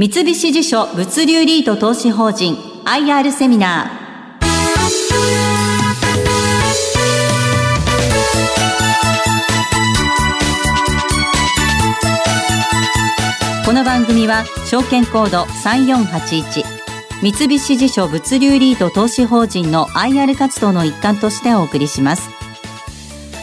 三菱地所物流リート投資法人 IR セミナー。この番組は証券コード3481三菱地所物流リート投資法人の IR 活動の一環としてお送りします。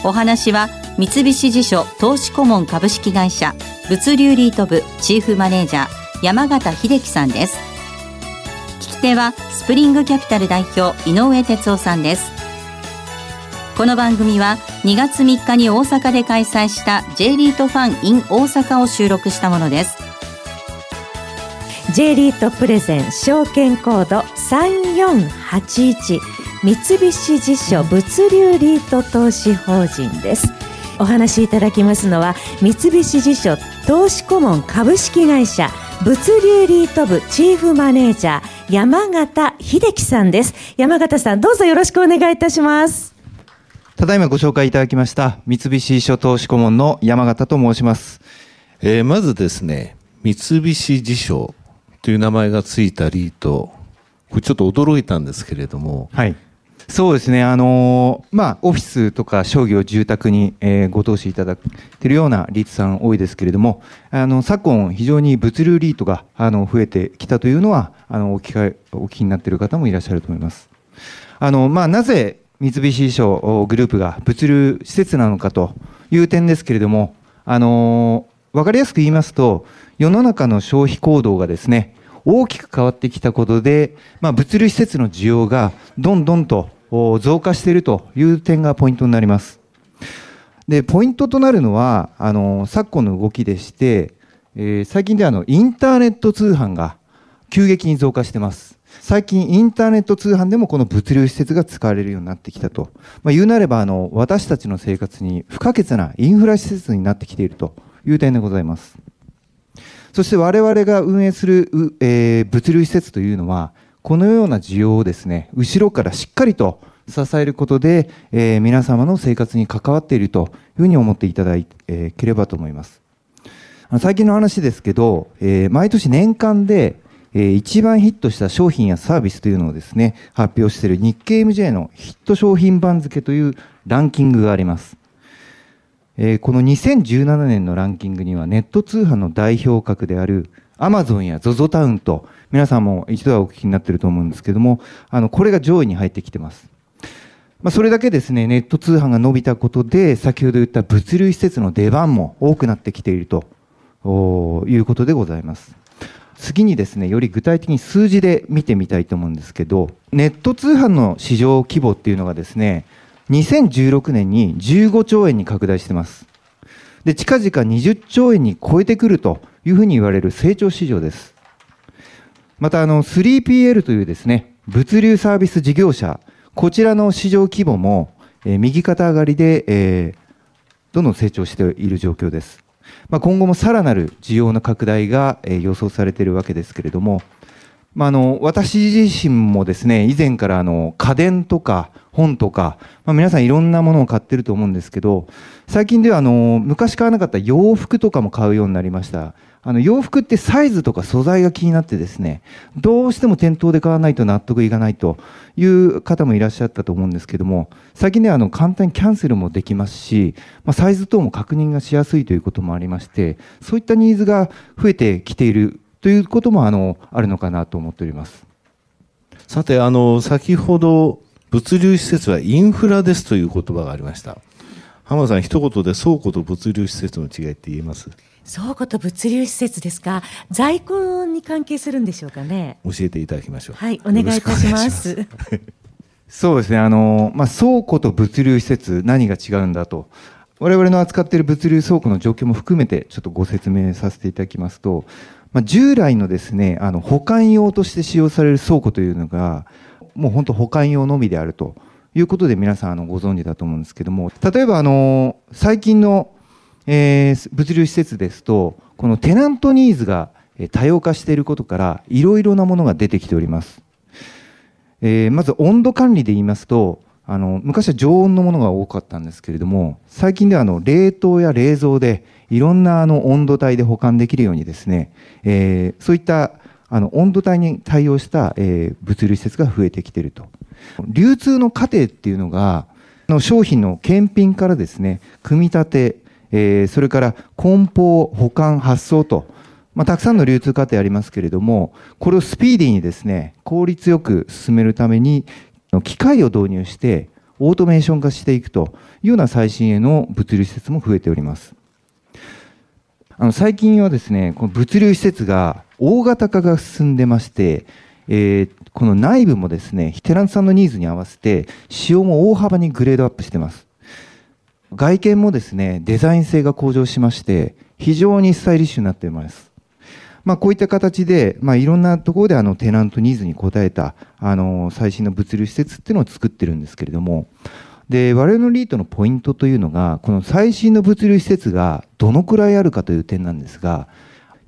お話は三菱地所投資顧問株式会社物流リート部チーフマネージャー山形秀樹さんです。聞き手はスプリングキャピタル代表井上哲夫さんです。この番組は2月3日に大阪で開催した J リートファン in 大阪を収録したものです。J リートプレゼン証券コード3481三菱地所物流リート投資法人です。お話しいただきますのは三菱地所投資顧問株式会社物流リート部チーフマネージャー山形秀樹さんです。山形さんどうぞよろしくお願いいたします。ただいまご紹介いただきました三菱書投資顧問の山形と申します、えー、まずですね三菱地所という名前がついたリートこれちょっと驚いたんですけれども、はい、そうですね、あのー、まあ、オフィスとか商業、住宅に、えー、ご投資いただいているようなリートさん多いですけれども、あの昨今、非常に物流リートがあの増えてきたというのは、あのお聞かお聞きになっている方もいらっしゃると思います。あのまあ、なぜ三菱地所グループが物流施設なのかという点ですけれども、あのー、分かりやすく言いますと、世の中の消費行動がですね、大きく変わってきたことで、まあ、物流施設の需要がどんどんと増加しているという点がポイントになります。で、ポイントとなるのは、あの、昨今の動きでして、えー、最近ではあの、インターネット通販が急激に増加してます。最近インターネット通販でもこの物流施設が使われるようになってきたと。まあ、言うなれば、あの、私たちの生活に不可欠なインフラ施設になってきているという点でございます。そして我々が運営する、えー、物流施設というのは、このような需要をですね、後ろからしっかりと支えることで、えー、皆様の生活に関わっているというふうに思っていただければと思います。最近の話ですけど、えー、毎年年間で、えー、一番ヒットした商品やサービスというのをですね、発表している日経 MJ のヒット商品番付というランキングがあります。えー、この2017年のランキングにはネット通販の代表格であるアマゾンや ZOZO タウンと皆さんも一度はお聞きになっていると思うんですけども、あの、これが上位に入ってきてます。まあ、それだけですね、ネット通販が伸びたことで、先ほど言った物流施設の出番も多くなってきているということでございます。次にですね、より具体的に数字で見てみたいと思うんですけど、ネット通販の市場規模っていうのがですね、2016年に15兆円に拡大してます。で、近々20兆円に超えてくるというふうに言われる成長市場です。また、あの、3PL というですね、物流サービス事業者、こちらの市場規模も、え、右肩上がりで、え、どんどん成長している状況です。まあ、今後もさらなる需要の拡大が、え、予想されているわけですけれども、まあ、あの私自身もですね以前からあの家電とか本とか、まあ、皆さんいろんなものを買ってると思うんですけど最近ではあの昔買わなかった洋服とかも買うようになりましたあの洋服ってサイズとか素材が気になってですねどうしても店頭で買わないと納得いかないという方もいらっしゃったと思うんですけども最近ではあの簡単にキャンセルもできますし、まあ、サイズ等も確認がしやすいということもありましてそういったニーズが増えてきているということもあのあるのかなと思っております。さてあの先ほど物流施設はインフラですという言葉がありました。浜田さん一言で倉庫と物流施設の違いって言えます？倉庫と物流施設ですか？在庫に関係するんでしょうかね？教えていただきましょう。はいお願いいたします。そうですねあの、まあ、倉庫と物流施設何が違うんだと。我々の扱っている物流倉庫の状況も含めてちょっとご説明させていただきますとまあ、従来のですね、あの保管用として使用される倉庫というのが、もう本当保管用のみであるということで皆さんあのご存知だと思うんですけども、例えばあの、最近の、えー、物流施設ですと、このテナントニーズが多様化していることから、いろいろなものが出てきております。えー、まず温度管理で言いますと、あの昔は常温のものが多かったんですけれども最近ではあの冷凍や冷蔵でいろんなあの温度帯で保管できるようにですね、えー、そういったあの温度帯に対応した、えー、物流施設が増えてきていると。流通の過程っていうのが、の商品の検品からですね、組み立て、えー、それから梱包、保管、発送と、まあ、たくさんの流通過程ありますけれども、これをスピーディーにですね、効率よく進めるために、機械を導入して、オートメーション化していくというような最新鋭の物流施設も増えております。あの最近はですね、この物流施設が大型化が進んでまして、えー、この内部もですね、テナンさんのニーズに合わせて、仕様も大幅にグレードアップしてます。外見もですね、デザイン性が向上しまして、非常にスタイリッシュになっています。まあ、こういった形で、まあ、いろんなところであのテナントニーズに応えたあの最新の物流施設っていうのを作ってるんですけれども、で我々のリートのポイントというのが、この最新の物流施設がどのくらいあるかという点なんですが、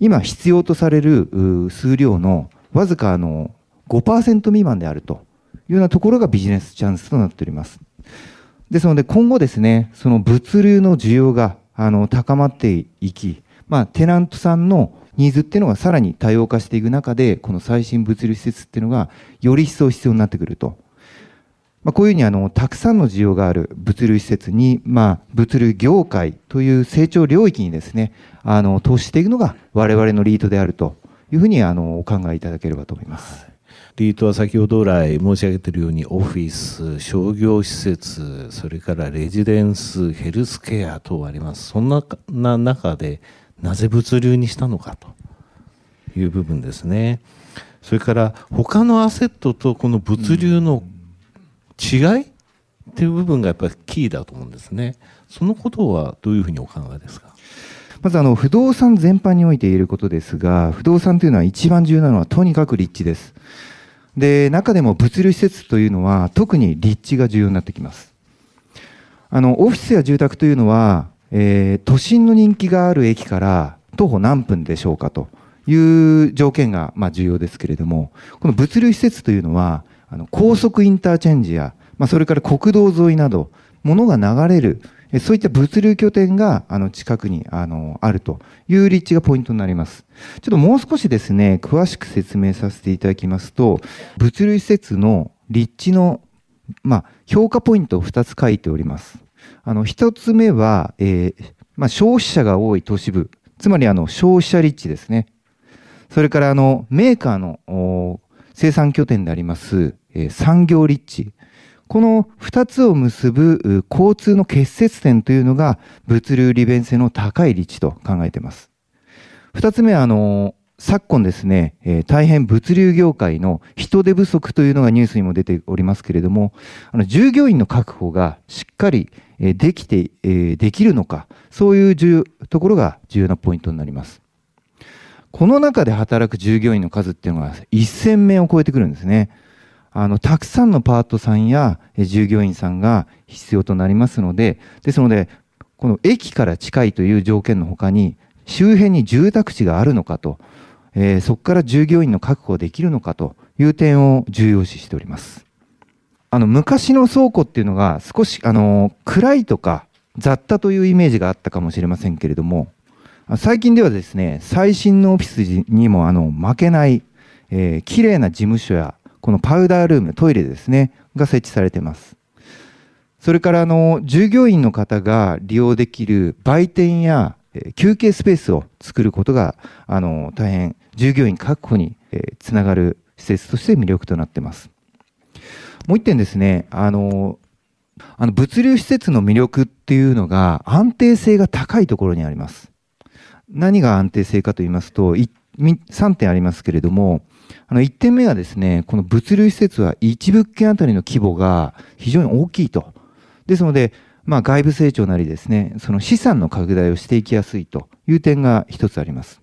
今必要とされる数量のわずかあの5%未満であるというようなところがビジネスチャンスとなっております。ですので今後ですね、その物流の需要があの高まっていき、まあ、テナントさんのニーズっていうのがさらに多様化していく中で、この最新物流施設っていうのがより一層必要になってくると。まあ、こういうふうにあのたくさんの需要がある物流施設に、まあ、物流業界という成長領域にですね、あの投資していくのが我々のリートであるというふうにあのお考えいただければと思います。リートは先ほど来申し上げているようにオフィス、商業施設、それからレジデンス、ヘルスケア等あります。そんな中でなぜ物流にしたのかという部分ですね。それから他のアセットとこの物流の違いっていう部分がやっぱりキーだと思うんですね。そのことはどういうふうにお考えですか？まずあの不動産全般において言えることですが、不動産というのは一番重要なのはとにかく立地です。で、中でも物流施設というのは特に立地が重要になってきます。あの、オフィスや住宅というのは、えー、都心の人気がある駅から徒歩何分でしょうかという条件が、まあ、重要ですけれども、この物流施設というのは、あの高速インターチェンジや、まあ、それから国道沿いなど、物が流れる、そういった物流拠点があの近くにあのあるという立地がポイントになります。ちょっともう少しですね、詳しく説明させていただきますと、物流施設の立地の、まあ、評価ポイントを2つ書いております。あの、1つ目は、えー、まあ、消費者が多い都市部、つまりあの消費者立地ですね。それからあのメーカーの生産拠点であります、えー、産業立地。この2つを結ぶ交通の結節点というのが物流利便性の高い立地と考えています。2つ目は、あの、昨今ですね、えー、大変物流業界の人手不足というのがニュースにも出ておりますけれども、あの従業員の確保がしっかり、できて、えー、できるのか、そういうところが重要なポイントになります。この中で働く従業員の数っていうのが1000名を超えてくるんですね。あの、たくさんのパートさんや従業員さんが必要となりますので、ですので、この駅から近いという条件の他に、周辺に住宅地があるのかと、えー、そこから従業員の確保できるのかという点を重要視しております。あの、昔の倉庫っていうのが少し、あの、暗いとか雑多というイメージがあったかもしれませんけれども、最近ではですね、最新のオフィスにもあの負けない、えー、綺麗な事務所や、このパウダールーム、トイレですね、が設置されています。それからあの、従業員の方が利用できる売店や、休憩スペースを作ることが、あの、大変従業員確保に、つながる施設として魅力となってます。もう一点ですね、あの、あの物流施設の魅力っていうのが安定性が高いところにあります。何が安定性かと言いますと、3点ありますけれども、あの1点目はですね、この物流施設は1物件あたりの規模が非常に大きいと。ですので、まあ、外部成長なりですね、その資産の拡大をしていきやすいという点が一つあります。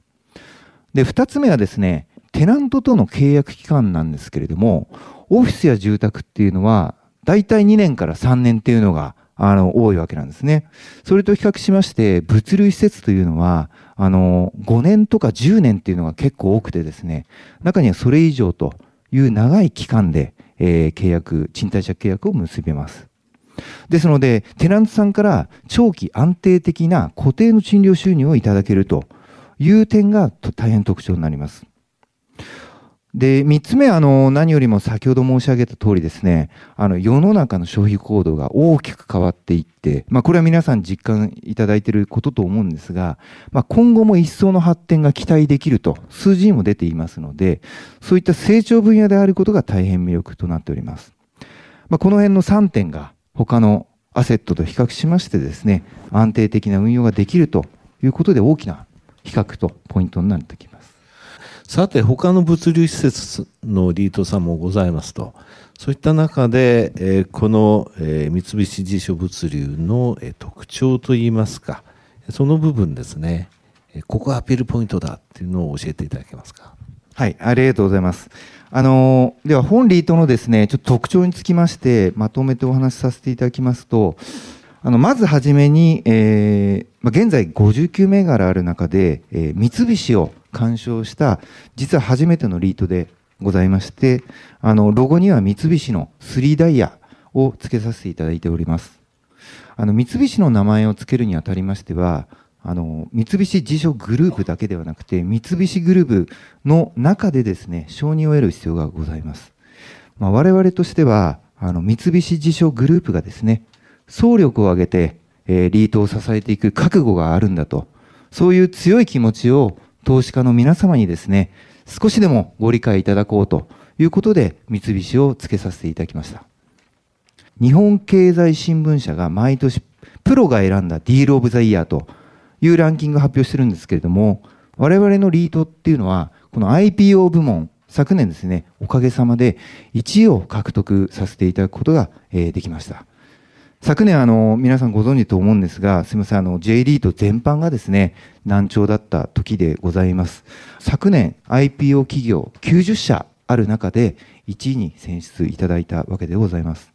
で、二つ目はですね、テナントとの契約期間なんですけれども、オフィスや住宅っていうのは、大体2年から3年っていうのがあの、多いわけなんですね。それと比較しまして、物流施設というのは、あの、5年とか10年っていうのが結構多くてですね、中にはそれ以上という長い期間で、えー、契約、賃貸借契約を結びます。ですので、テナントさんから長期安定的な固定の賃料収入をいただけるという点が大変特徴になります。で、三つ目、あの、何よりも先ほど申し上げた通りですね、あの、世の中の消費行動が大きく変わっていって、まあ、これは皆さん実感いただいていることと思うんですが、まあ、今後も一層の発展が期待できると、数字にも出ていますので、そういった成長分野であることが大変魅力となっております。まあ、この辺の3点が、他のアセットと比較しましてですね、安定的な運用ができるということで大きな比較とポイントになってきます。さて、他の物流施設のリートさんもございますと、そういった中で、この、三菱地所物流の、特徴といいますか、その部分ですね、ここがアピールポイントだっていうのを教えていただけますか？はい、ありがとうございます。あの、では本リートのですね、ちょっと特徴につきまして、まとめてお話しさせていただきますと、あの、まずはじめに、えー、現在59銘柄ある中で、えー、三菱を鑑賞した実は初めてのリートでございましてあのロゴには三菱の3ダイヤを付けさせていただいております。あの三菱の名前を付けるにあたりましてはあの三菱地所グループだけではなくて三菱グループの中でですね承認を得る必要がございます、まあ、我々としてはあの三菱地所グループがですね総力を挙げて、えー、リートを支えていく覚悟があるんだとそういう強い気持ちを投資家の皆様にですね、少しでもご理解いただこうということで、三菱をつけさせていただきました。日本経済新聞社が毎年、プロが選んだディールオブザイヤーというランキングを発表してるんですけれども、我々のリートっていうのは、この IPO 部門、昨年ですね、おかげさまで1位を獲得させていただくことが、えできました。昨年あの皆さんご存知と思うんですが、すみません、あの J リート全般がですね、難聴だった時でございます。昨年 IPO 企業90社ある中で1位に選出いただいたわけでございます。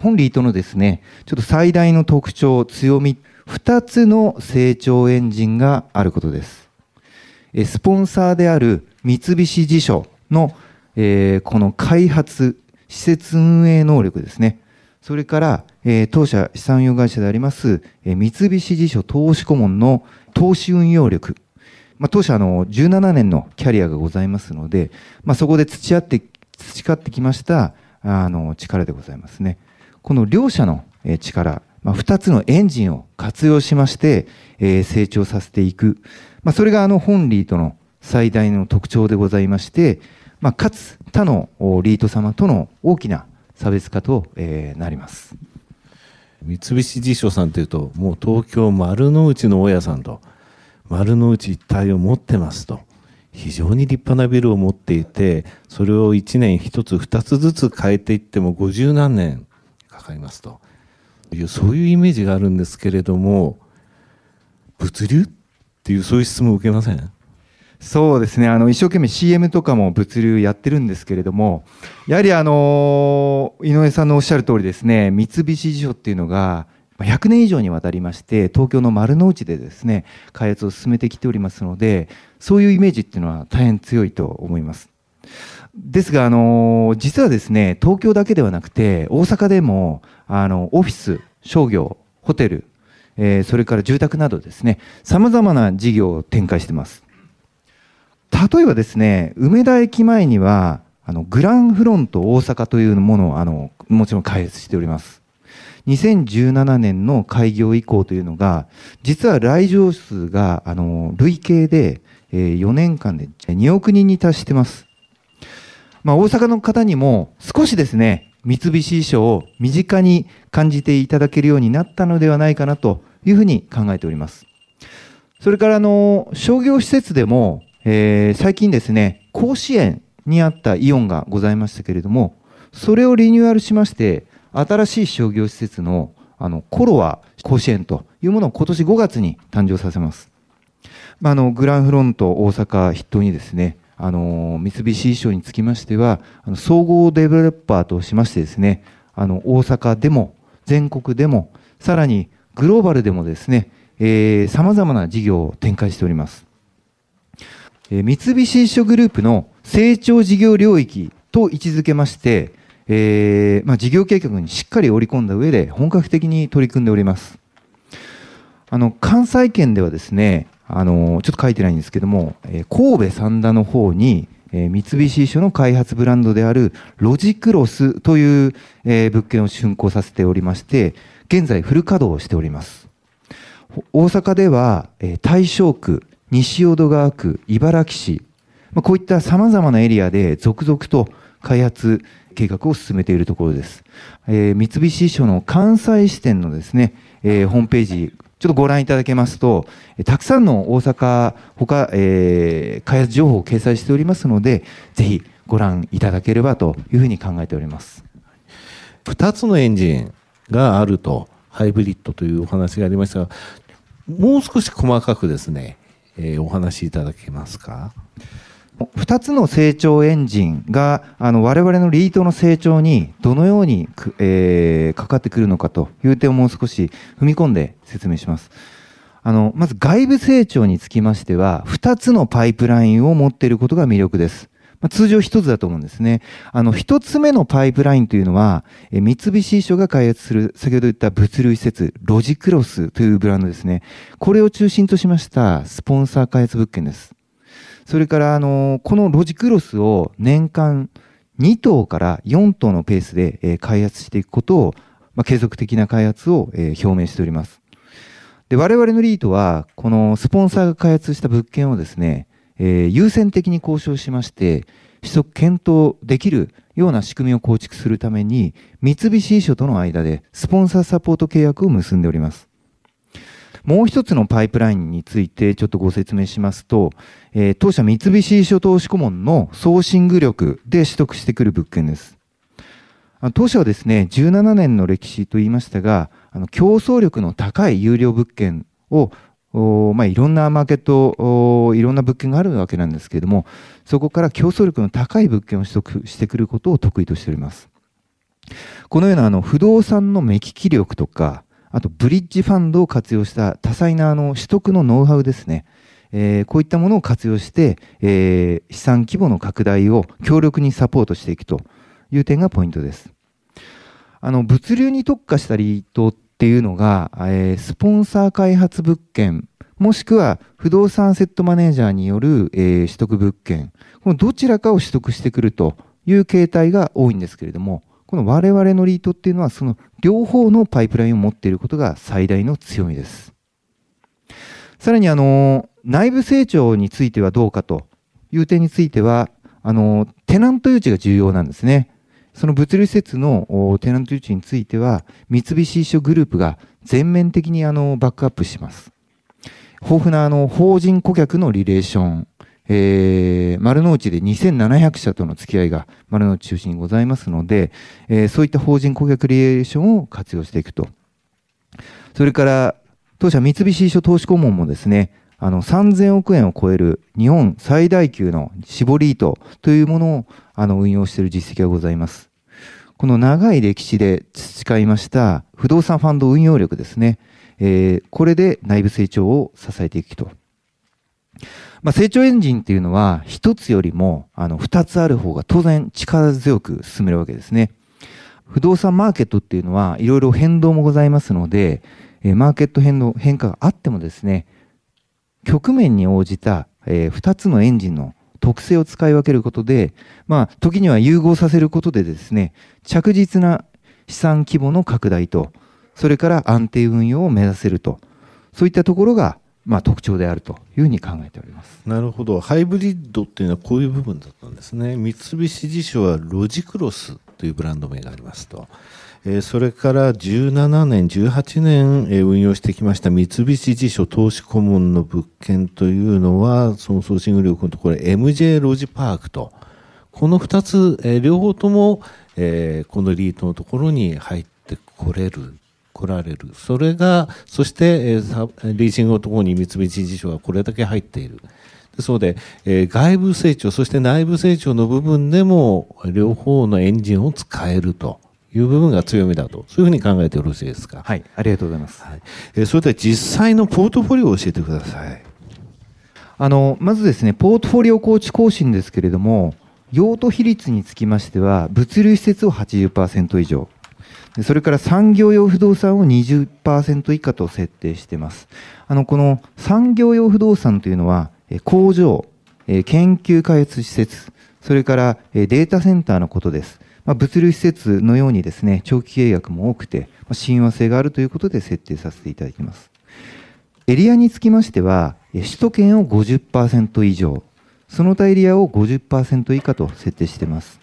本リートのですね、ちょっと最大の特徴、強み、2つの成長エンジンがあることです。スポンサーである三菱地所の、えー、この開発、施設運営能力ですね。それから、えー、当社資産運用会社であります、えー、三菱地所投資顧問の投資運用力。まあ、当社の17年のキャリアがございますので、まあ、そこで培って、培ってきましたあの力でございますね。この両者の力、まあ、2つのエンジンを活用しまして、えー、成長させていく。まあ、それがあの本リートの最大の特徴でございまして、まあ、かつ他のリート様との大きな差別化と、えー、なります三菱地所さんというともう東京丸の内の大家さんと丸の内一帯を持ってますと非常に立派なビルを持っていてそれを1年1つ2つずつ変えていっても50何年かかりますと。いうそういうイメージがあるんですけれども物流？っていうそういう質問を受けません？そうですね。あの一生懸命 CM とかも物流やってるんですけれどもやはりあの井上さんのおっしゃる通りですね三菱地所っていうのが100年以上にわたりまして東京の丸の内でですね開発を進めてきておりますのでそういうイメージっていうのは大変強いと思います。ですがあの実はですね東京だけではなくて大阪でもあのオフィス商業ホテル、えー、それから住宅などですねさまざまな事業を展開してます。例えばですね、梅田駅前には、あの、グランフロント大阪というものを、あの、もちろん開発しております。2017年の開業以降というのが、実は来場数が、あの、累計で、えー、4年間で2億人に達してます。まあ、大阪の方にも少しですね、三菱衣装を身近に感じていただけるようになったのではないかなというふうに考えております。それからあの商業施設でもえー、最近ですね、甲子園にあったイオンがございましたけれども、それをリニューアルしまして、新しい商業施設のあのコロア甲子園というものを今年5月に誕生させます。まあ、あのグランフロント大阪筆頭にですね、あの三菱衣装につきましては、あの総合デベロッパーとしましてですね、あの大阪でも全国でも、さらにグローバルでもですね、さまざまな事業を展開しております。三菱地所グループの成長事業領域と位置づけまして、えーまあ、事業計画にしっかり織り込んだ上で本格的に取り組んでおります。あの関西圏ではですねあのちょっと書いてないんですけども、えー神戸三田の方に、えー三菱地所の開発ブランドであるロジクロスという、えー物件を竣工させておりまして現在フル稼働しております。大阪では、えー大正区西淀川区茨木市、まあ、こういったさまざまなエリアで続々と開発計画を進めているところです、えー三菱地所の関西支店のですね、えーホームページちょっとご覧いただけますと、たくさんの大阪ほか、えー開発情報を掲載しておりますのでぜひご覧いただければというふうに考えております。2つのエンジンがあると、ハイブリッドというお話がありましたが、もう少し細かくですね、えーお話しいただけますか？2つの成長エンジンがあの我々のリートの成長にどのようにく、えーかかってくるのかという点をもう少し踏み込んで説明しますあのまず外部成長につきましては2つのパイプラインを持っていることが魅力ですまあ通常1つだと思うんですね。あの、1つ目のパイプラインというのは、え三菱地所が開発する、先ほど言った物流施設、ロジクロスというブランドですね。これを中心としましたスポンサー開発物件です。それから、あの、このロジクロスを年間2棟から4棟のペースで、えー開発していくことを、まあ、継続的な開発を、えー表明しております。で、我々のリートは、このスポンサーが開発した物件をですね、えー優先的に交渉しまして、取得検討できるような仕組みを構築するために、三菱地所との間でスポンサーサポート契約を結んでおります。もう一つのパイプラインについてちょっとご説明しますと、えー当社三菱地所投資顧問のソーシング力で取得してくる物件です。当社はですね、17年の歴史と言いましたが、あの競争力の高い有料物件を、まあ、いろんなマーケット、いろんな物件があるわけなんですけれども、そこから競争力の高い物件を取得してくることを得意としております。このようなあの不動産の目利き力とか、あとブリッジファンドを活用した多彩なあの取得のノウハウですね。えーこういったものを活用して、えー資産規模の拡大を強力にサポートしていくという点がポイントです。あの、物流に特化したリートっていうのが、えースポンサー開発物件、もしくは不動産セットマネージャーによる、えー取得物件、このどちらかを取得してくるという形態が多いんですけれども、この我々のリートっていうのは、その両方のパイプラインを持っていることが最大の強みです。さらに、あの、内部成長についてはどうかという点については、あの、テナント誘致が重要なんですね。その物流施設のテナント誘致については、三菱地所グループが全面的にあのバックアップします。豊富なあの法人顧客のリレーション、えー丸の内で2700社との付き合いが丸の内中心にございますので、えーそういった法人顧客リレーションを活用していくと。それから、当社三菱地所投資顧問もですね、あの3000億円を超える日本最大級の絞り糸というものをあの運用している実績がございます。この長い歴史で培いました不動産ファンド運用力ですね。えーこれで内部成長を支えていくと。まあ、成長エンジンっていうのは一つよりもあの二つある方が当然力強く進めるわけですね。不動産マーケットっていうのはいろいろ変動もございますので、えマーケット変動、変化があってもですね、局面に応じた、え2つのエンジンの特性を使い分けることで、まあ、時には融合させることでですね、着実な資産規模の拡大と、それから安定運用を目指せると、そういったところが、まあ、特徴であるというふうに考えております。なるほど。ハイブリッドっていうのはこういう部分だったんですね。三菱地所はロジクロスというブランド名がありますと。えそれから17年、18年、え運用してきました三菱地所投資顧問の物件というのは、そのソーシング力のところ MJ ロジパークと。この2つ、え両方とも、えこのリートのところに入ってこれる。来られる。それが、そして、えーリーシングのところに三菱地所がこれだけ入っている。ですので、えー外部成長、そして内部成長の部分でも、両方のエンジンを使えるという部分が強みだと。そういうふうに考えてよろしいですか？はい、ありがとうございます。はい。えーそれでは実際のポートフォリオを教えてください。あの、まずですね、ポートフォリオ構築方針ですけれども、用途比率につきましては、物流施設を80%以上、それから産業用不動産を20%以下と設定しています。あの、この産業用不動産というのは、工場、研究開発施設、それからデータセンターのことです。まあ、物流施設のようにですね、長期契約も多くて、まあ、親和性があるということで設定させていただきます。エリアにつきましては、首都圏を50%以上、その他エリアを50%以下と設定しています。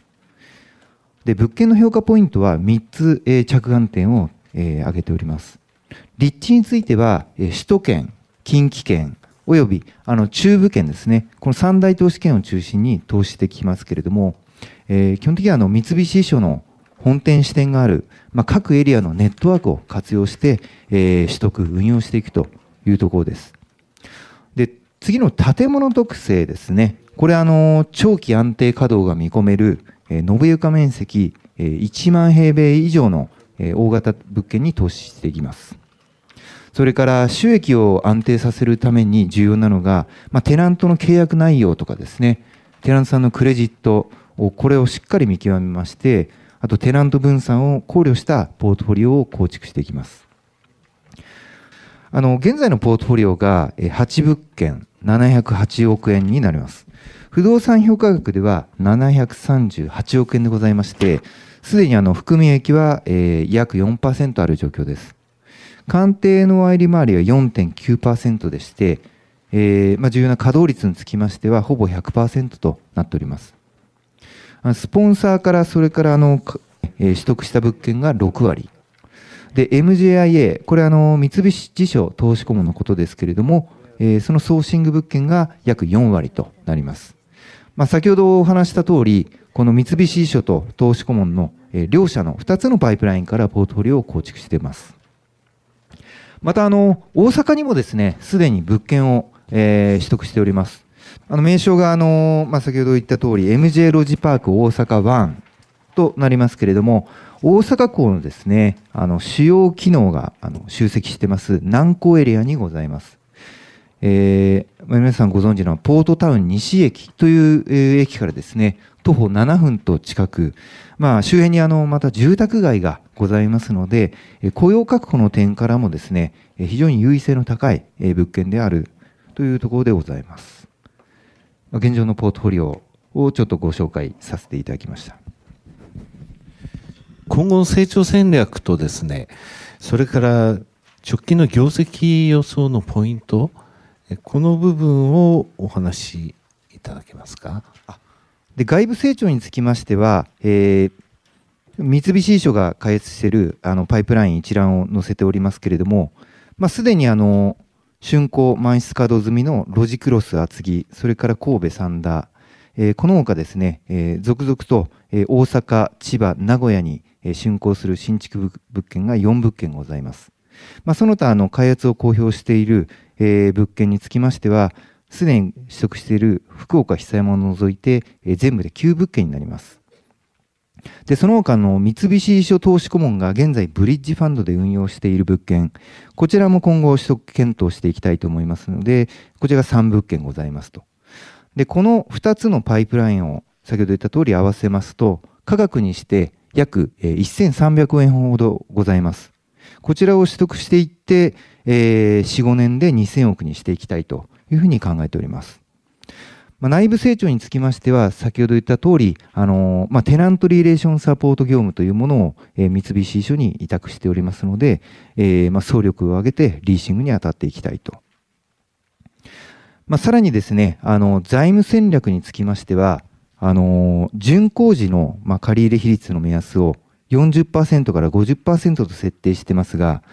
で、物件の評価ポイントは3つ、えー、着眼点を、えー、挙げております。立地については、えー、首都圏、近畿圏、およびあの中部圏ですね、この三大投資圏を中心に投資してきますけれども、えー、基本的にはあの三菱地所の本店支店がある、まあ、各エリアのネットワークを活用して、えー、取得、運用していくというところです。で、次の建物特性ですね。これあの、長期安定稼働が見込める、えー、延床面積、えー、1万平米以上の、えー、大型物件に投資していきます。それから収益を安定させるために重要なのが、まあ、テナントの契約内容とかですね、テナントさんのクレジット、これをしっかり見極めまして、あとテナント分散を考慮したポートフォリオを構築していきます。あの、現在のポートフォリオが8物件708億円になります。不動産評価額では738億円でございまして、すでにあの含み益は、えー、約4%ある状況です。鑑定の割利回りは4.9%でして、えーまあ、重要な稼働率につきましてはほぼ100%となっております。スポンサーからそれからあの、えー、取得した物件が6割。で、MJIA、これあの、三菱地所投資顧問のことですけれども、えー、そのソーシング物件が約4割となります。まあ、先ほどお話した通り、この三菱地所と投資顧問の、えー、両者の2つのパイプラインからポートフォリオを構築しています。また、あの、大阪にもですね、すでに物件を、えー、取得しております。あの、名称が、あの、まあ、先ほど言った通り、MJ ロジパーク大阪1となりますけれども、大阪港のですね、あの、主要機能が、あの、集積してます南港エリアにございます。えー、皆さんご存知のポートタウン西駅という、駅からですね、徒歩7分と近く、まあ、周辺にあの、また住宅街がございますので、雇用確保の点からもですね、非常に優位性の高い物件であるというところでございます。現状のポートフォリオをちょっとご紹介させていただきました。今後の成長戦略とですね、それから直近の業績予想のポイント、この部分をお話しいただけますか？で外部成長につきましては、えー、三菱地所が開発しているあのパイプライン一覧を載せておりますけれども、まあ、すでにあの竣工満室稼働済みのロジクロス厚木、それから神戸三田、えー、この他ですね、えー、続々と、えー、大阪、千葉、名古屋に、えー、竣工する新築物件が4物件ございます。まあ、その他の開発を公表している、えー、物件につきましては、すでに取得している福岡久山を除いて、えー、全部で9物件になります。で、その他の三菱地所投資顧問が現在ブリッジファンドで運用している物件、こちらも今後取得検討していきたいと思いますので、こちらが3物件ございますと。で、この2つのパイプラインを先ほど言った通り合わせますと、価格にして約1300円ほどございます。こちらを取得していって、えー、4、5年で2000億にしていきたいというふうに考えております。まあ、内部成長につきましては、先ほど言った通り、あの、まあ、テナントリレーションサポート業務というものを、えー、三菱所に委託しておりますので、えー、まあ、総力を挙げてリーシングに当たっていきたいと。まあ、さらにですね、あの、財務戦略につきましては、あの、巡工時の、まあ、借入比率の目安を40%から50%と設定してますが、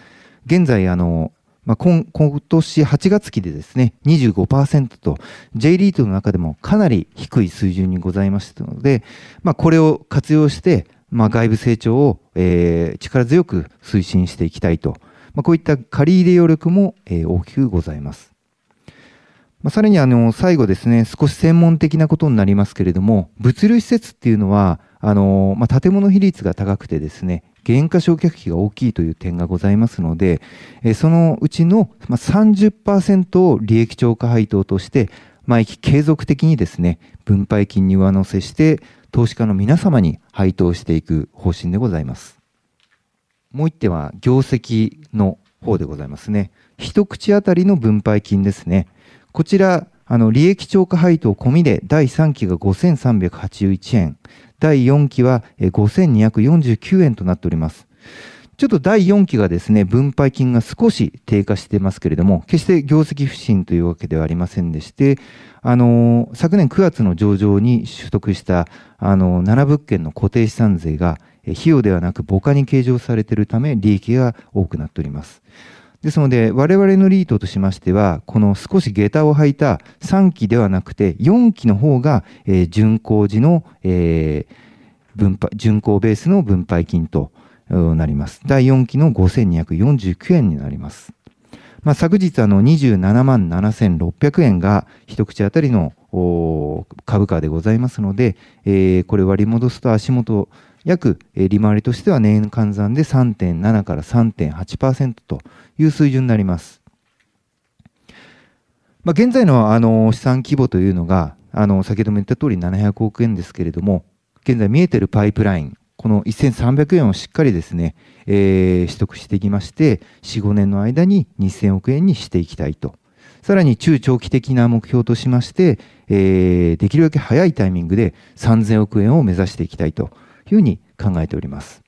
現在、あの、まあ、今今年8月期でですね、25%と J リートの中でもかなり低い水準にございましたので、まあ、これを活用して、まあ、外部成長を、えー、力強く推進していきたいと、まあ、こういった借入余力も、えー、大きくございます。まあ、さらにあの最後ですね、少し専門的なことになりますけれども、物流施設っていうのは、あのまあ、建物比率が高くてですね、原価償却費が大きいという点がございますので、えそのうちの30%を利益超過配当として、毎期継続的にですね、分配金に上乗せして、投資家の皆様に配当していく方針でございます。もう一点は、業績の方でございますね。一口当たりの分配金ですね。こちら、あの、利益超過配当込みで第3期が5381円、第4期は5249円となっております。ちょっと第4期がですね、分配金が少し低下してますけれども、決して業績不振というわけではありませんでして、あの、昨年9月の上場に取得した、あの、7物件の固定資産税が、費用ではなく母価に計上されているため、利益が多くなっております。ですので、我々のリートとしましては、この少し下駄を履いた3期ではなくて、4期の方が、えー、巡航時の、えー、分配、巡航ベースの分配金となります。第4期の5249円になります。まあ、昨日あの27万7600円が一口当たりの株価でございますので、えー、これ割り戻すと足元約利回りとしては年換算で3.7から3.8%という水準になります。まあ、現在のあの資産規模というのが、あの先ほども言った通り700億円ですけれども、現在見えているパイプライン、この1300円をしっかりですね、えー、取得していきまして、4、5年の間に2000億円にしていきたいと。さらに中長期的な目標としまして、えー、できるだけ早いタイミングで3000億円を目指していきたいというふうに考えております。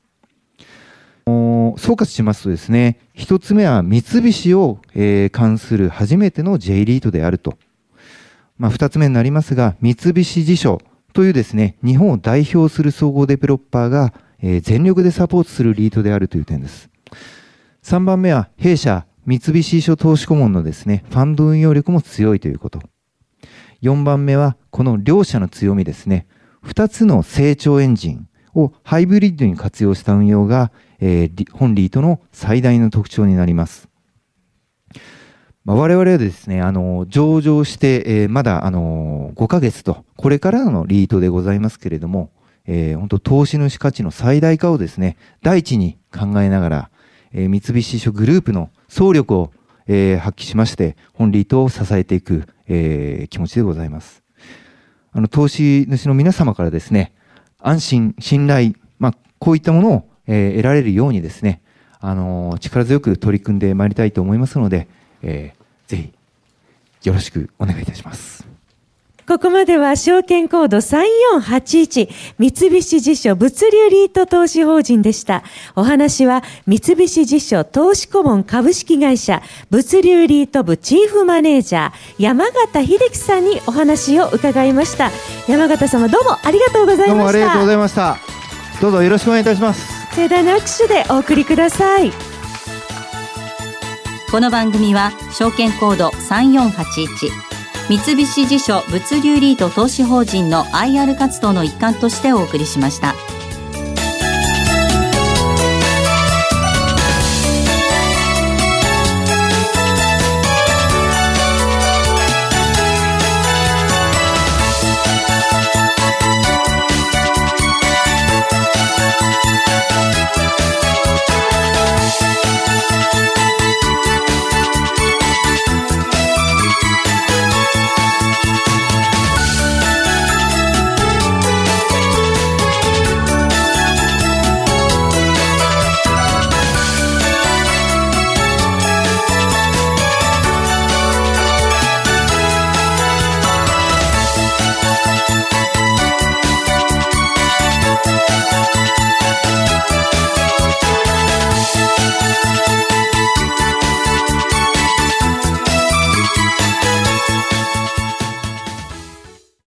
総括しますとですね、一つ目は三菱を、えー、関する初めての J リートであると。まあ、二つ目になりますが、三菱地所というですね、日本を代表する総合デベロッパーが、えー、全力でサポートするリートであるという点です。3番目は、弊社、三菱地所投資顧問のですね、ファンド運用力も強いということ。4番目は、この両者の強みですね。2つの成長エンジンをハイブリッドに活用した運用が、えー、本リートの最大の特徴になります。まあ、我々はですね、あの、上場して、えー、まだ、あの、5ヶ月と、これからのリートでございますけれども、えー、本当投資主価値の最大化をですね、第一に考えながら、えー、三菱諸グループの総力を、えー、発揮しまして、本リートを支えていく、えー、気持ちでございます。あの、投資主の皆様からですね、安心、信頼、まあ、こういったものを、えー、得られるようにですね、あのー、力強く取り組んでまいりたいと思いますので、えー、ぜひ、よろしくお願いいたします。ここまでは証券コード3481三菱地所物流リート投資法人でした。お話は三菱地所投資顧問株式会社物流リート部チーフマネージャー山形秀樹さんにお話を伺いました。山形様どうもありがとうございました。どうもありがとうございました。どうぞよろしくお願いいたします。盛大な握手でお送りください。この番組は証券コード3481三菱地所物流リート投資法人の IR 活動の一環としてお送りしました。